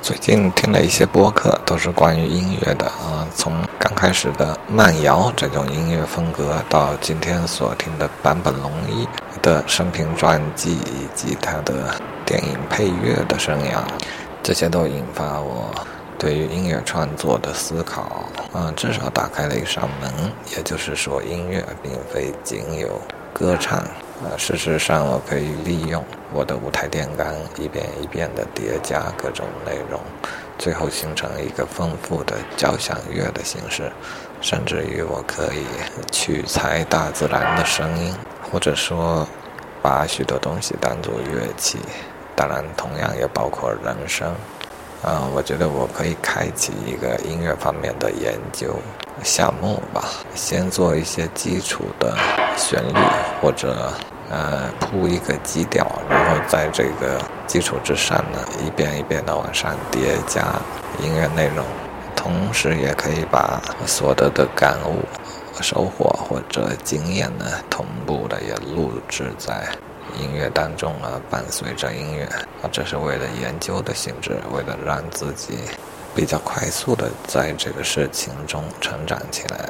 最近听了一些播客，都是关于音乐的啊。从刚开始的慢摇这种音乐风格，到今天所听的坂本龙一的生平传记以及他的电影配乐的生涯，这些都引发我对于音乐创作的思考啊。至少打开了一扇门，也就是说，音乐并非仅有歌唱。呃，事实上，我可以利用我的舞台电杆一遍一遍地叠加各种内容，最后形成一个丰富的交响乐的形式。甚至于，我可以取材大自然的声音，或者说把许多东西当作乐器。当然，同样也包括人声。啊，我觉得我可以开启一个音乐方面的研究项目吧，先做一些基础的旋律，或者呃铺一个基调，然后在这个基础之上呢，一遍一遍的往上叠加音乐内容，同时也可以把所得的感悟、收获或者经验呢，同步的也录制在。音乐当中啊，伴随着音乐啊，这是为了研究的性质，为了让自己比较快速的在这个事情中成长起来。